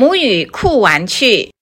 母语酷玩趣。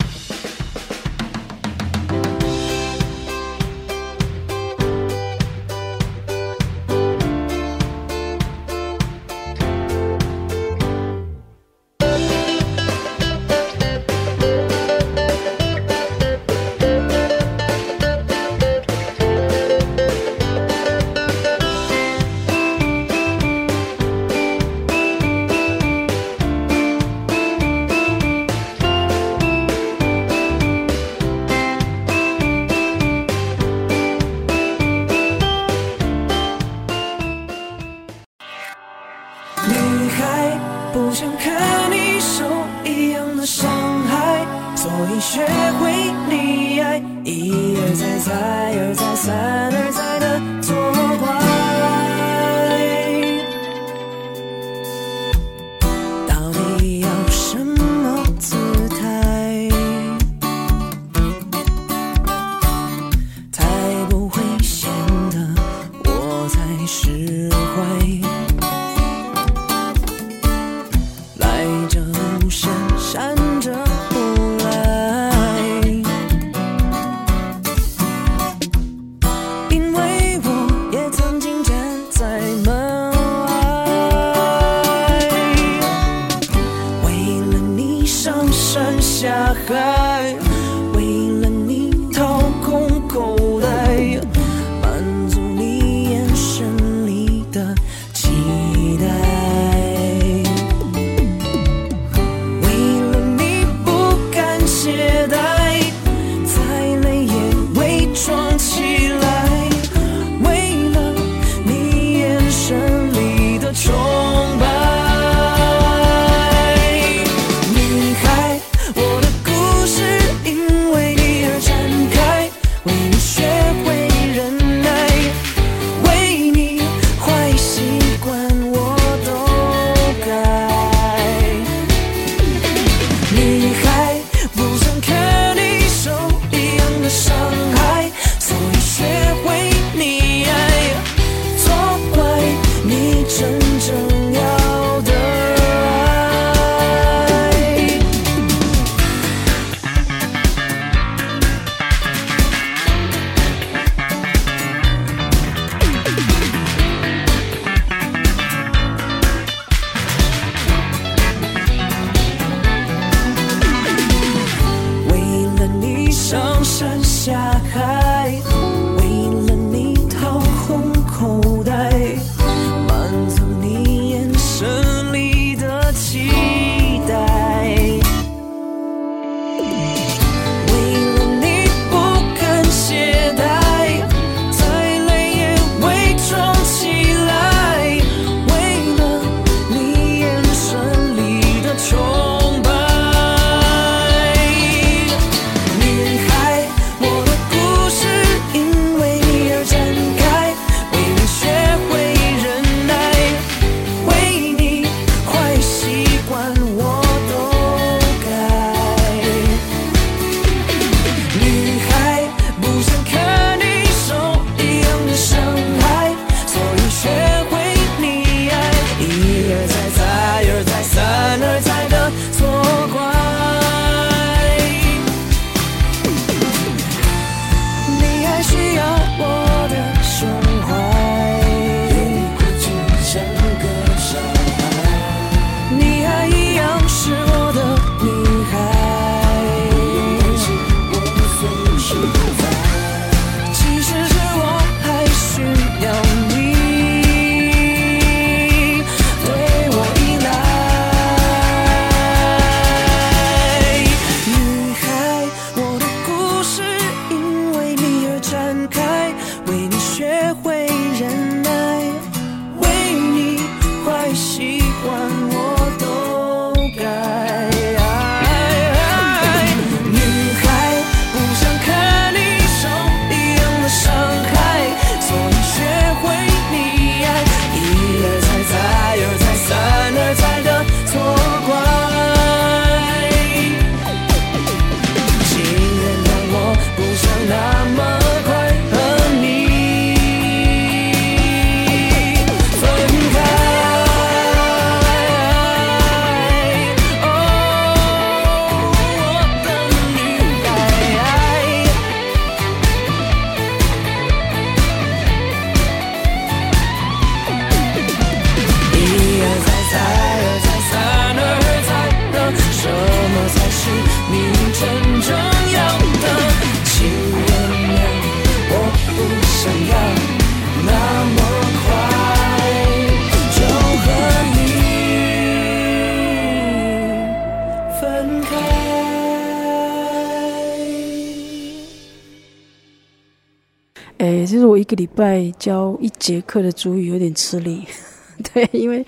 拜教一节课的主语有点吃力，对，因为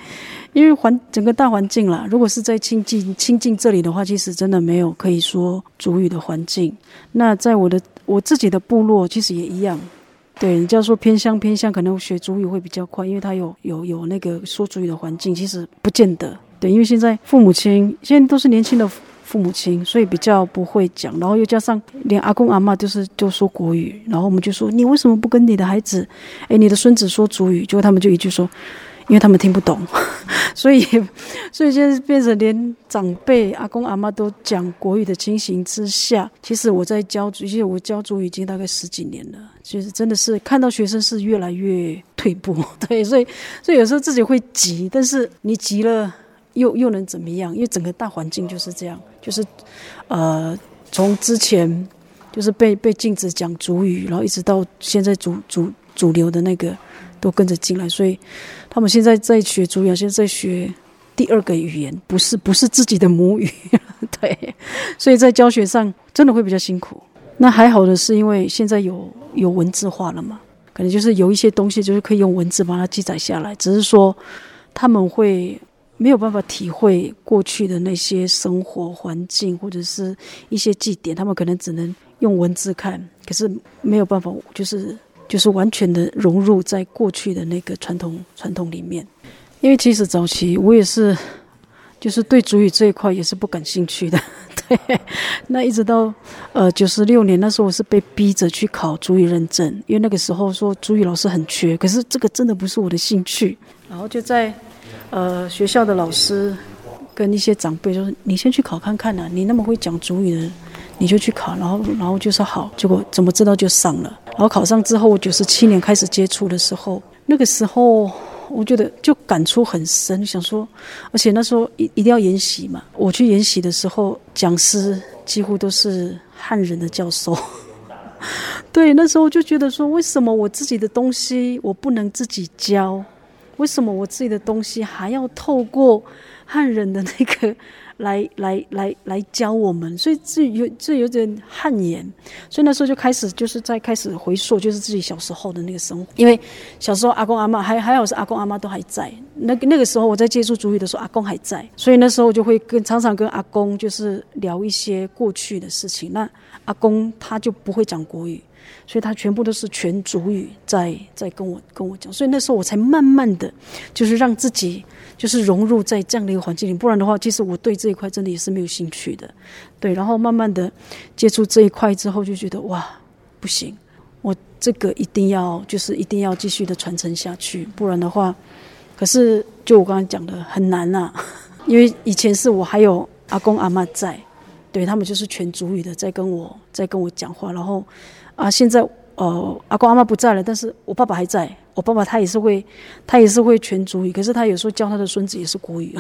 因为环整个大环境啦，如果是在亲近亲近这里的话，其实真的没有可以说主语的环境。那在我的我自己的部落，其实也一样。对，人家说偏乡偏乡，可能学主语会比较快，因为他有有有那个说主语的环境，其实不见得。对，因为现在父母亲现在都是年轻的父母亲，所以比较不会讲，然后又加上连阿公阿妈就是就说国语，然后我们就说你为什么不跟你的孩子，诶，你的孙子说主语？结果他们就一句说，因为他们听不懂，所以 所以现在变成连长辈阿公阿妈都讲国语的情形之下，其实我在教，其实我教主语已经大概十几年了，其实真的是看到学生是越来越退步，对，所以所以有时候自己会急，但是你急了。又又能怎么样？因为整个大环境就是这样，就是呃，从之前就是被被禁止讲主语，然后一直到现在主主主流的那个都跟着进来，所以他们现在在学主语，现在在学第二个语言，不是不是自己的母语，对，所以在教学上真的会比较辛苦。那还好的是，因为现在有有文字化了嘛，可能就是有一些东西就是可以用文字把它记载下来，只是说他们会。没有办法体会过去的那些生活环境或者是一些祭典，他们可能只能用文字看，可是没有办法，就是就是完全的融入在过去的那个传统传统里面。因为其实早期我也是，就是对主语这一块也是不感兴趣的。对，那一直到呃九十六年那时候，我是被逼着去考主语认证，因为那个时候说主语老师很缺，可是这个真的不是我的兴趣，然后就在。呃，学校的老师跟一些长辈就说：“你先去考看看呢，你那么会讲主语的，你就去考。”然后，然后就说好。结果怎么知道就上了。然后考上之后，我九十七年开始接触的时候，那个时候我觉得就感触很深，想说，而且那时候一一定要研习嘛。我去研习的时候，讲师几乎都是汉人的教授。对，那时候就觉得说，为什么我自己的东西我不能自己教？为什么我自己的东西还要透过汉人的那个来来来来教我们？所以这有这有点汗颜。所以那时候就开始就是在开始回溯，就是自己小时候的那个生活。因为小时候阿公阿妈还还好是阿公阿妈都还在。那个那个时候我在接触主语的时候，阿公还在，所以那时候我就会跟常常跟阿公就是聊一些过去的事情。那阿公他就不会讲国语。所以他全部都是全主语在在跟我跟我讲，所以那时候我才慢慢的，就是让自己就是融入在这样的一个环境里，不然的话，其实我对这一块真的也是没有兴趣的，对。然后慢慢的接触这一块之后，就觉得哇，不行，我这个一定要就是一定要继续的传承下去，不然的话，可是就我刚刚讲的很难呐，因为以前是我还有阿公阿妈在，对他们就是全主语的在跟我在跟我讲话，然后。啊，现在呃，阿公阿妈不在了，但是我爸爸还在。我爸爸他也是会，他也是会全主语，可是他有时候教他的孙子也是国语。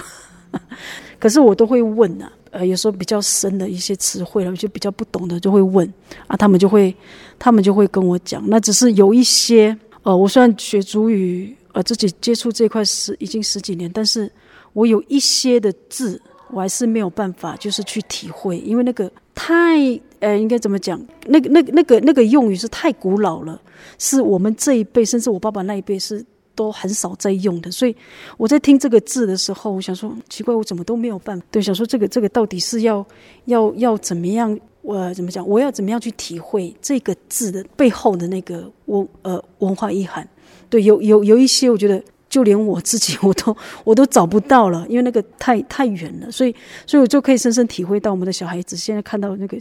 可是我都会问呐，呃，有时候比较深的一些词汇，了，就比较不懂的就会问啊，他们就会，他们就会跟我讲。那只是有一些，呃，我虽然学主语，呃，自己接触这块十已经十几年，但是我有一些的字，我还是没有办法，就是去体会，因为那个太。呃，应该怎么讲？那个、那个、那个、那个用语是太古老了，是我们这一辈，甚至我爸爸那一辈是都很少在用的。所以我在听这个字的时候，我想说，奇怪，我怎么都没有办法？对，想说这个、这个到底是要、要、要怎么样？我怎么讲？我要怎么样去体会这个字的背后的那个文呃文化意涵？对，有有有一些，我觉得就连我自己 我都我都找不到了，因为那个太太远了。所以，所以我就可以深深体会到我们的小孩子现在看到那个。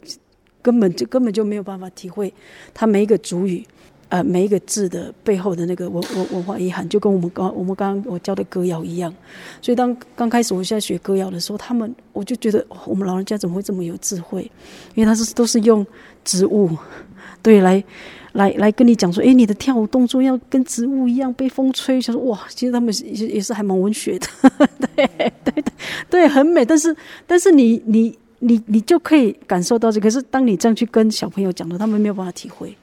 根本就根本就没有办法体会他每一个主语，呃，每一个字的背后的那个文文文化遗憾，就跟我们刚我们刚刚我教的歌谣一样。所以当刚开始我现在学歌谣的时候，他们我就觉得我们老人家怎么会这么有智慧？因为他是都是用植物，对，来来来跟你讲说，哎，你的跳舞动作要跟植物一样被风吹。想说哇，其实他们也也是还蛮文学的，对对对，很美。但是但是你你。你你就可以感受到这，可是当你这样去跟小朋友讲的，他们没有办法体会，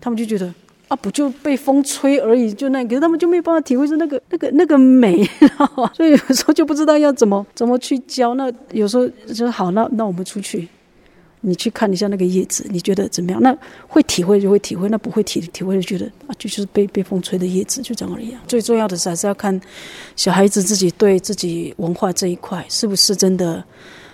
他们就觉得啊，不就被风吹而已，就那个，可是他们就没有办法体会出那个那个那个美，所以有时候就不知道要怎么怎么去教。那有时候就好，那那我们出去。你去看一下那个叶子，你觉得怎么样？那会体会就会体会，那不会体体会就觉得啊，就是被被风吹的叶子，就这样而已。最重要的是还是要看小孩子自己对自己文化这一块是不是真的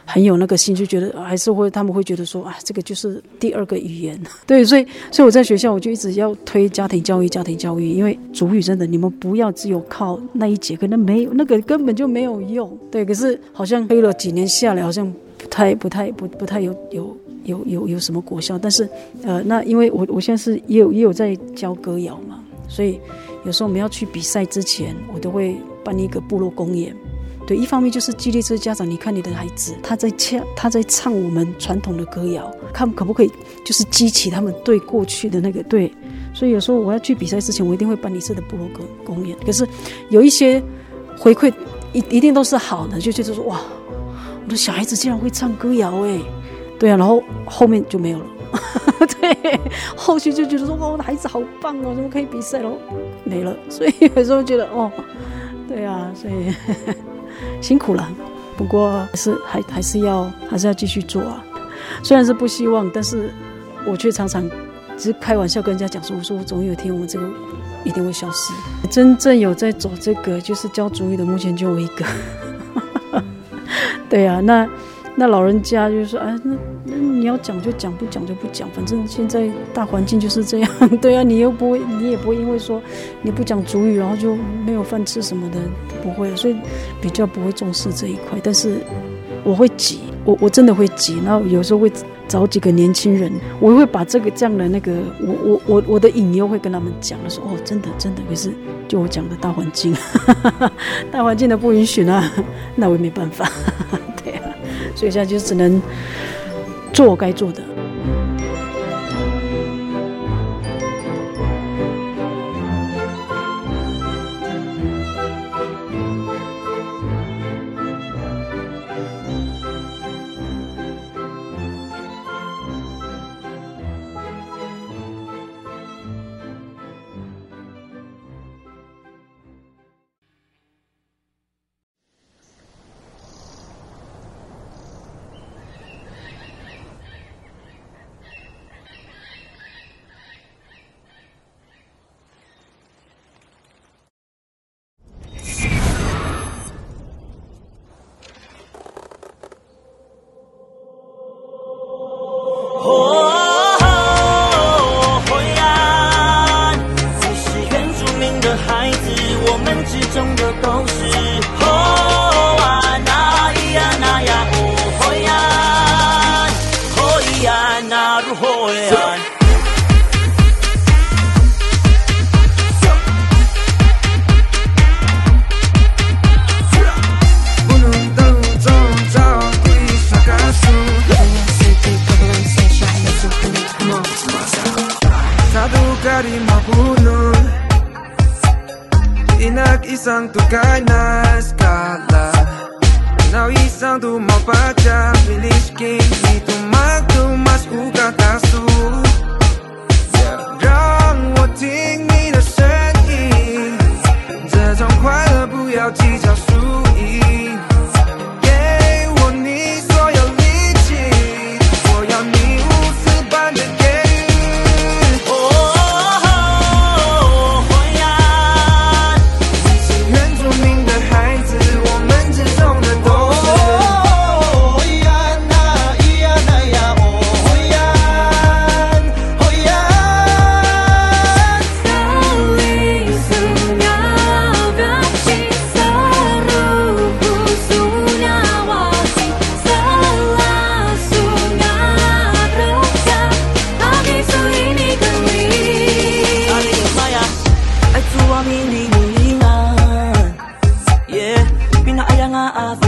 很有那个心，就觉得还是会他们会觉得说啊，这个就是第二个语言。对，所以所以我在学校我就一直要推家庭教育，家庭教育，因为主语真的你们不要只有靠那一节课，那没有那个根本就没有用。对，可是好像推了几年下来，好像。不太不太不不太有有有有有什么果效，但是呃，那因为我我现在是也有也有在教歌谣嘛，所以有时候我们要去比赛之前，我都会办一个部落公演。对，一方面就是激励这些家长，你看你的孩子他在唱他在唱我们传统的歌谣，看可不可以就是激起他们对过去的那个对。所以有时候我要去比赛之前，我一定会办一次的部落歌公演。可是有一些回馈一一定都是好的，就就是说哇。我的小孩子竟然会唱歌谣哎，对啊，然后后面就没有了，对，后续就觉得说哇，我的孩子好棒哦，怎么可以比赛了？没了，所以有时候觉得哦，对啊，所以辛苦了，不过还是还还是要还是要继续做啊，虽然是不希望，但是我却常常只是开玩笑跟人家讲说，我说我总有一天我们这个一定会消失，真正有在走这个就是教主语的，目前就我一个。对呀，那那老人家就说，哎，那那你要讲就讲，不讲就不讲，反正现在大环境就是这样。对啊，你又不会，你也不会因为说你不讲主语，然后就没有饭吃什么的，不会，所以比较不会重视这一块。但是我会急，我我真的会急，然后有时候会找几个年轻人，我会把这个这样的那个，我我我我的隐忧会跟他们讲的，说哦，真的真的，可是就我讲的大环境，大环境的不允许呢，那我也没办法。对啊所以现在就只能做我该做的。pensando mal pra feliz Yeah, 这种快乐不要计较输。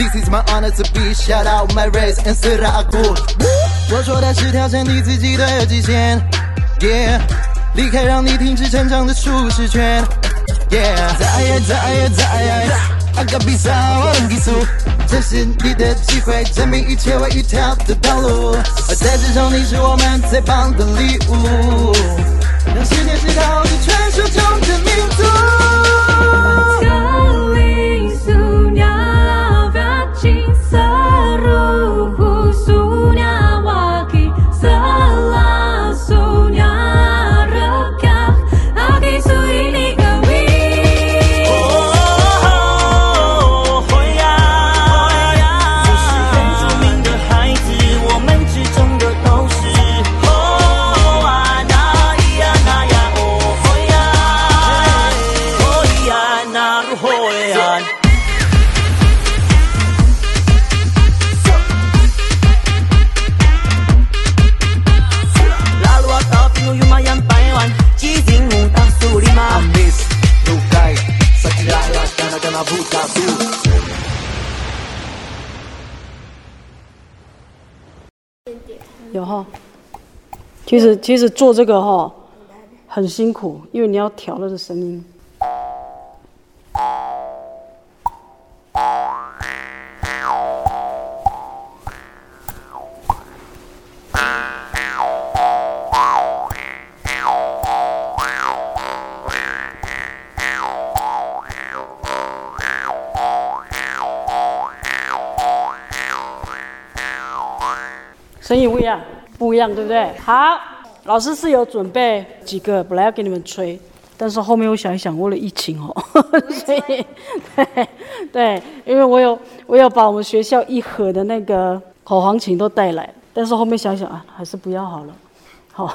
This is my honor to be shout out my race and 斯拉古我说的是挑战你自己的极限。Yeah 离开让你停止成长的舒适圈。Yeah 再也再也再也 I got be some 技术这是你的机会证明一切为一条的道路。而在这中你是我们最棒的礼物。让世界知道这传说中的民族其实做这个哈很辛苦，因为你要调那个声音。声音不一样，不一样，对不对？好，老师是有准备几个，本来要给你们吹，但是后面我想一想，为了疫情哦，所以对对，因为我有我有把我们学校一盒的那个口簧琴都带来，但是后面想想啊，还是不要好了。好，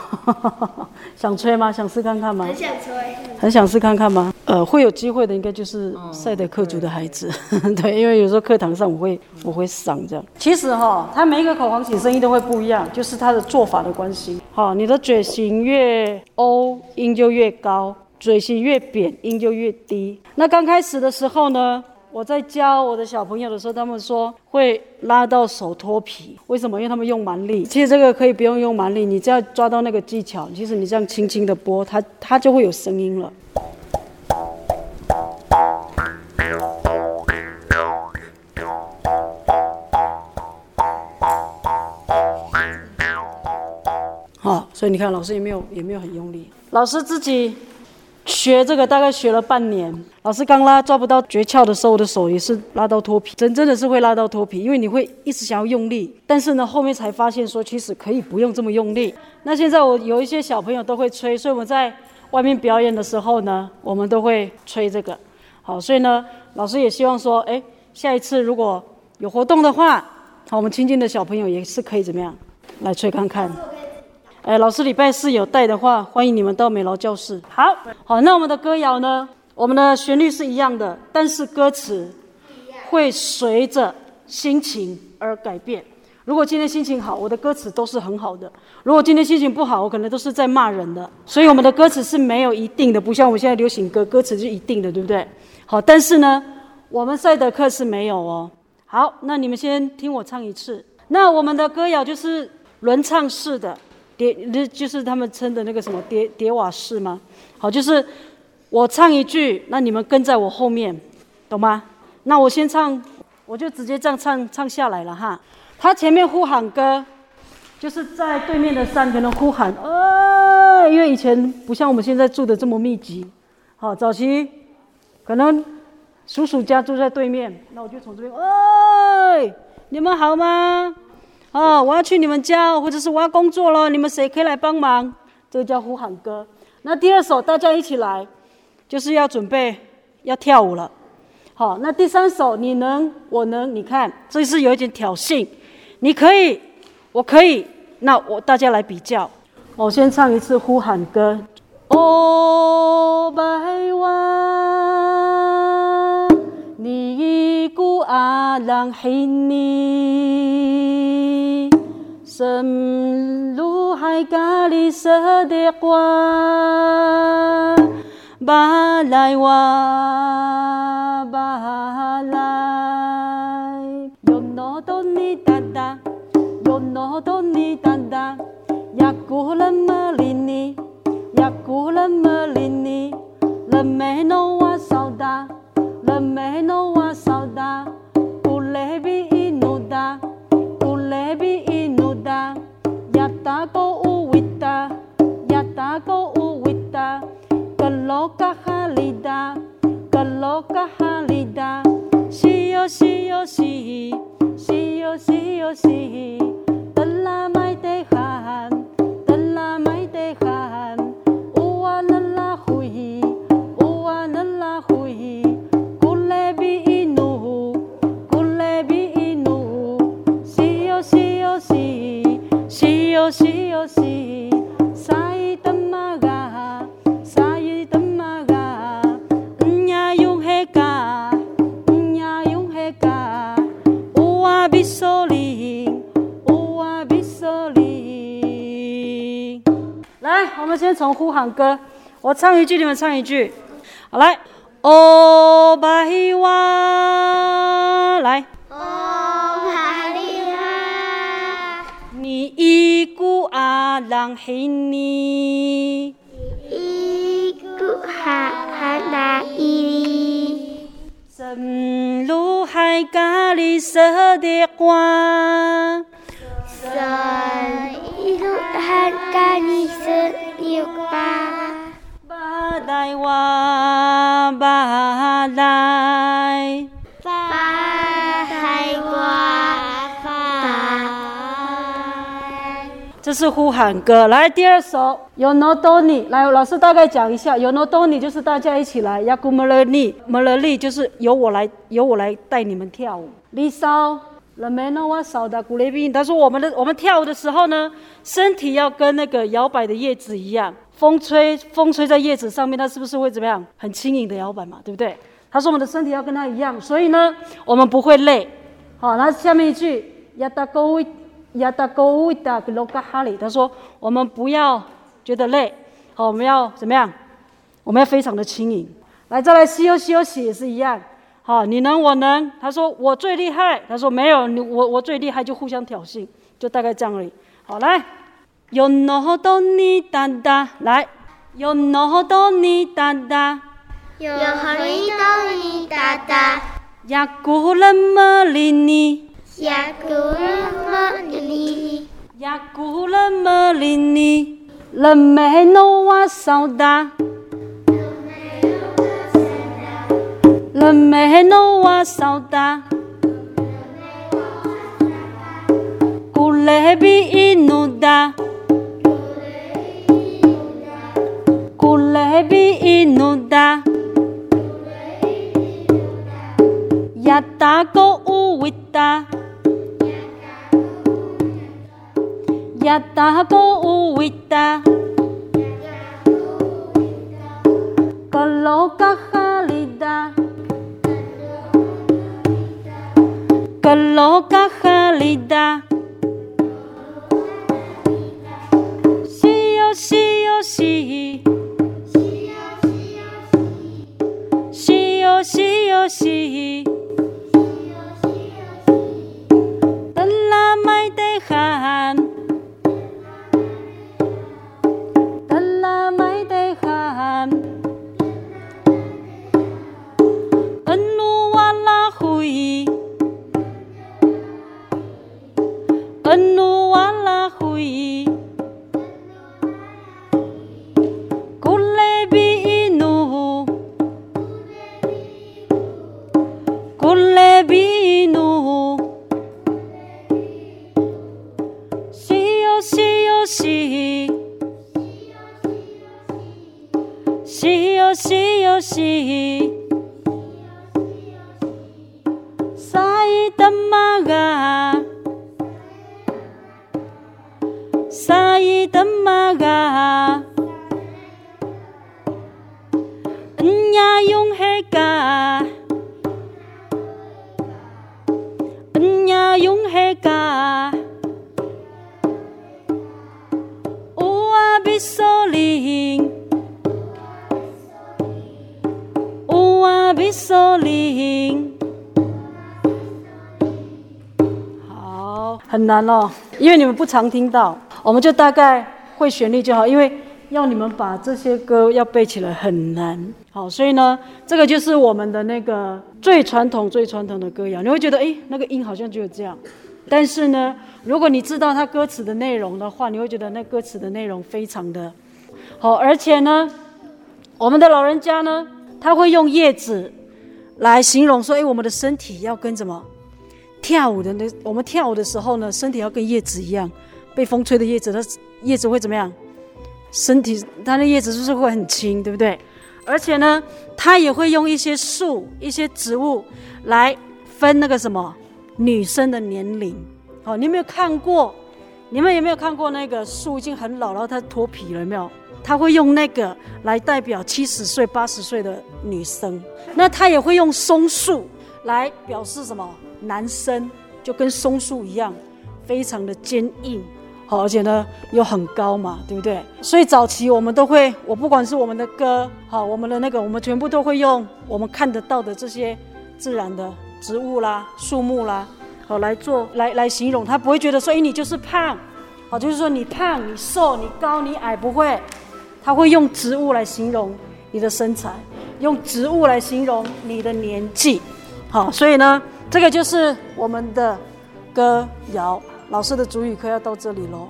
想吹吗？想试看看吗？很想吹。很想试看看吗？呃，会有机会的，应该就是赛德克族的孩子，对，因为有时候课堂上我会我会上这样。其实哈、他每一个口簧琴声音都会不一样，就是他的做法的关系。好、你的嘴型越欧，音就越高；嘴型越扁，音就越低。那刚开始的时候呢，我在教我的小朋友的时候，他们说会拉到手脱皮，为什么？因为他们用蛮力。其实这个可以不用用蛮力，你只要抓到那个技巧，其实你这样轻轻的拨，它它就会有声音了。所以你看，老师也没有也没有很用力。老师自己学这个大概学了半年，老师刚拉抓不到诀窍的时候，我的手也是拉到脱皮，真真的是会拉到脱皮，因为你会一直想要用力，但是呢，后面才发现说其实可以不用这么用力。那现在我有一些小朋友都会吹，所以我们在外面表演的时候呢，我们都会吹这个。好，所以呢，老师也希望说，哎，下一次如果有活动的话，好，我们亲近的小朋友也是可以怎么样来吹看看。哎，老师礼拜四有带的话，欢迎你们到美劳教室。好，好，那我们的歌谣呢？我们的旋律是一样的，但是歌词会随着心情而改变。如果今天心情好，我的歌词都是很好的；如果今天心情不好，我可能都是在骂人的。所以我们的歌词是没有一定的，不像我们现在流行歌，歌词是一定的，对不对？好，但是呢，我们赛德克是没有哦。好，那你们先听我唱一次。那我们的歌谣就是轮唱式的，叠那就是他们称的那个什么叠叠瓦式吗？好，就是我唱一句，那你们跟在我后面，懂吗？那我先唱，我就直接这样唱唱下来了哈。他前面呼喊歌，就是在对面的山可能呼喊，哎，因为以前不像我们现在住的这么密集，好，早期可能叔叔家住在对面，那我就从这边，哎，你们好吗？哦，我要去你们家，或者是我要工作了，你们谁可以来帮忙？这个叫呼喊歌。那第二首大家一起来，就是要准备要跳舞了。好，那第三首你能，我能，你看这是有一点挑衅，你可以，我可以，那我大家来比较。我先唱一次呼喊歌。哦，百万，你古阿郎黑你，深入海咖喱色的花，巴来哇。巴来，哟诺哆尼哒哒，Kaloka halida, kaloka halida, shio shio shii. 唱一句，你们唱一句，好来，哦，白哇，来，哦，海蛎，你一股阿浪嘿你，一股海蛎，生如海咖喱色的花，生如海咖喱。Ba đại 这是呼喊歌。来，第二首有 No Doni，来，老师大概讲一下，有 No Doni 就是大家一起来，Yaku Melani Melani 就是由我来，由我来带你们跳舞。Lisa。了没呢？我少的古雷宾，他说我们的我们跳舞的时候呢，身体要跟那个摇摆的叶子一样，风吹风吹在叶子上面，它是不是会怎么样？很轻盈的摇摆嘛，对不对？他说我们的身体要跟他一样，所以呢，我们不会累。好，那下面一句亚达勾亚达勾达格罗嘎哈里，他说我们不要觉得累，好，我们要怎么样？我们要非常的轻盈。来，再来西游西游喜也是一样。好，你能我能，他说我最厉害，他说没有你我我最厉害，就互相挑衅，就大概这样而已。好，来，有诺多尼哒哒，来，有诺多尼哒哒，雅古勒么里尼，雅古勒么里尼，勒梅诺瓦扫达。了没诺玉が难哦，因为你们不常听到，我们就大概会旋律就好，因为要你们把这些歌要背起来很难。好，所以呢，这个就是我们的那个最传统、最传统的歌谣。你会觉得，诶，那个音好像只有这样，但是呢，如果你知道它歌词的内容的话，你会觉得那歌词的内容非常的好，而且呢，我们的老人家呢，他会用叶子来形容说，诶，我们的身体要跟什么跳舞的那，我们跳舞的时候呢，身体要跟叶子一样，被风吹的叶子，它叶子会怎么样？身体它的叶子就是会很轻，对不对？而且呢，它也会用一些树、一些植物来分那个什么女生的年龄。好，你有没有看过？你们有没有看过那个树已经很老，然后它脱皮了，有没有？它会用那个来代表七十岁、八十岁的女生。那它也会用松树来表示什么？男生就跟松树一样，非常的坚硬。好，而且呢又很高嘛，对不对？所以早期我们都会，我不管是我们的歌，好，我们的那个，我们全部都会用我们看得到的这些自然的植物啦、树木啦，好来做来来形容。他不会觉得说，哎，你就是胖，好，就是说你胖、你瘦、你高、你矮，不会。他会用植物来形容你的身材，用植物来形容你的年纪。好，所以呢，这个就是我们的歌谣。老师的主语课要到这里喽。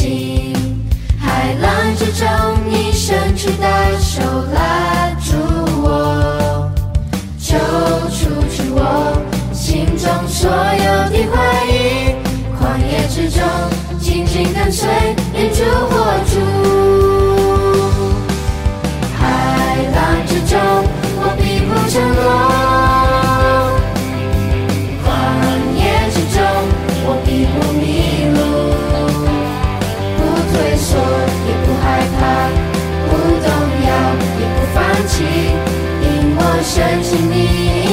心，海浪之中你伸出的手拉住我，揪出去我心中所有的怀疑，狂野之中紧紧跟随，连烛火烛。因我深信你。